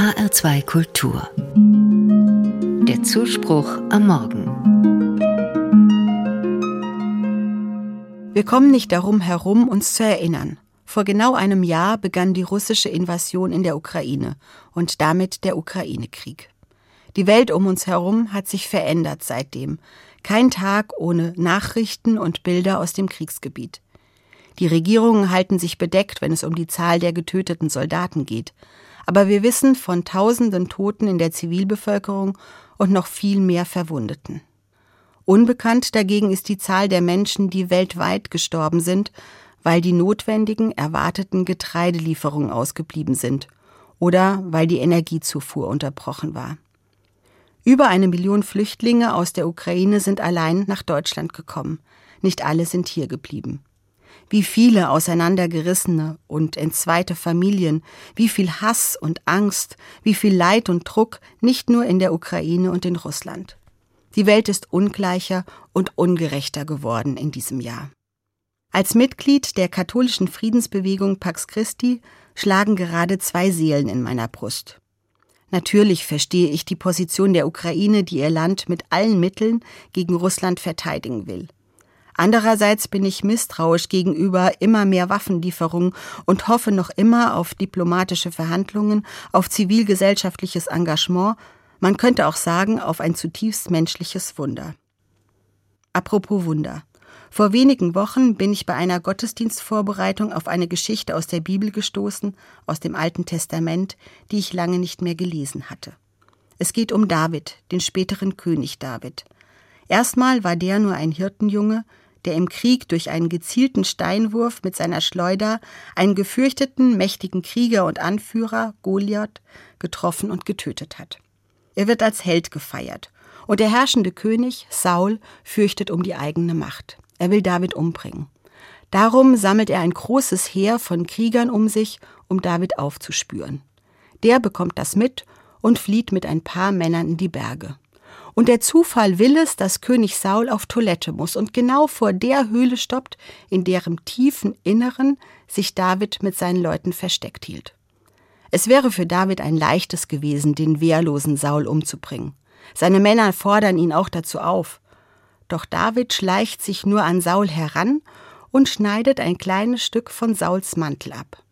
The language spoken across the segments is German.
HR2 Kultur. Der Zuspruch am Morgen. Wir kommen nicht darum herum, uns zu erinnern. Vor genau einem Jahr begann die russische Invasion in der Ukraine und damit der Ukraine-Krieg. Die Welt um uns herum hat sich verändert seitdem. Kein Tag ohne Nachrichten und Bilder aus dem Kriegsgebiet. Die Regierungen halten sich bedeckt, wenn es um die Zahl der getöteten Soldaten geht. Aber wir wissen von tausenden Toten in der Zivilbevölkerung und noch viel mehr Verwundeten. Unbekannt dagegen ist die Zahl der Menschen, die weltweit gestorben sind, weil die notwendigen, erwarteten Getreidelieferungen ausgeblieben sind oder weil die Energiezufuhr unterbrochen war. Über eine Million Flüchtlinge aus der Ukraine sind allein nach Deutschland gekommen. Nicht alle sind hier geblieben. Wie viele auseinandergerissene und entzweite Familien, wie viel Hass und Angst, wie viel Leid und Druck, nicht nur in der Ukraine und in Russland. Die Welt ist ungleicher und ungerechter geworden in diesem Jahr. Als Mitglied der katholischen Friedensbewegung Pax Christi schlagen gerade zwei Seelen in meiner Brust. Natürlich verstehe ich die Position der Ukraine, die ihr Land mit allen Mitteln gegen Russland verteidigen will. Andererseits bin ich misstrauisch gegenüber immer mehr Waffenlieferungen und hoffe noch immer auf diplomatische Verhandlungen, auf zivilgesellschaftliches Engagement, man könnte auch sagen, auf ein zutiefst menschliches Wunder. Apropos Wunder. Vor wenigen Wochen bin ich bei einer Gottesdienstvorbereitung auf eine Geschichte aus der Bibel gestoßen, aus dem Alten Testament, die ich lange nicht mehr gelesen hatte. Es geht um David, den späteren König David. Erstmal war der nur ein Hirtenjunge, der im Krieg durch einen gezielten Steinwurf mit seiner Schleuder einen gefürchteten, mächtigen Krieger und Anführer, Goliath, getroffen und getötet hat. Er wird als Held gefeiert, und der herrschende König, Saul, fürchtet um die eigene Macht. Er will David umbringen. Darum sammelt er ein großes Heer von Kriegern um sich, um David aufzuspüren. Der bekommt das mit und flieht mit ein paar Männern in die Berge. Und der Zufall will es, dass König Saul auf Toilette muss und genau vor der Höhle stoppt, in deren tiefen Inneren sich David mit seinen Leuten versteckt hielt. Es wäre für David ein leichtes gewesen, den wehrlosen Saul umzubringen. Seine Männer fordern ihn auch dazu auf. Doch David schleicht sich nur an Saul heran und schneidet ein kleines Stück von Sauls Mantel ab.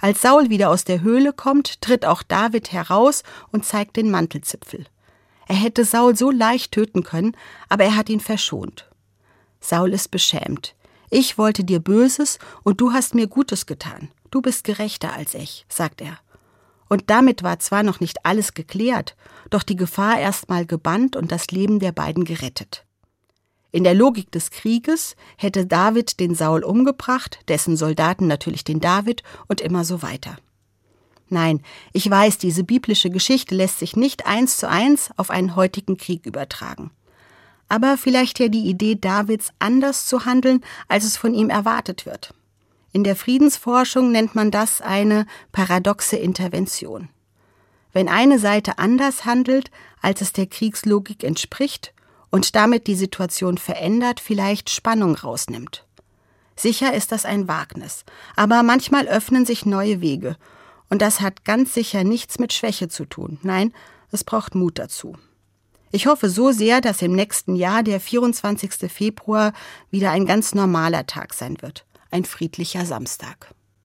Als Saul wieder aus der Höhle kommt, tritt auch David heraus und zeigt den Mantelzipfel. Er hätte Saul so leicht töten können, aber er hat ihn verschont. Saul ist beschämt. Ich wollte dir Böses und du hast mir Gutes getan. Du bist gerechter als ich, sagt er. Und damit war zwar noch nicht alles geklärt, doch die Gefahr erstmal gebannt und das Leben der beiden gerettet. In der Logik des Krieges hätte David den Saul umgebracht, dessen Soldaten natürlich den David und immer so weiter. Nein, ich weiß, diese biblische Geschichte lässt sich nicht eins zu eins auf einen heutigen Krieg übertragen. Aber vielleicht ja die Idee Davids anders zu handeln, als es von ihm erwartet wird. In der Friedensforschung nennt man das eine paradoxe Intervention. Wenn eine Seite anders handelt, als es der Kriegslogik entspricht und damit die Situation verändert, vielleicht Spannung rausnimmt. Sicher ist das ein Wagnis, aber manchmal öffnen sich neue Wege und das hat ganz sicher nichts mit Schwäche zu tun. Nein, es braucht Mut dazu. Ich hoffe so sehr, dass im nächsten Jahr der 24. Februar wieder ein ganz normaler Tag sein wird. Ein friedlicher Samstag.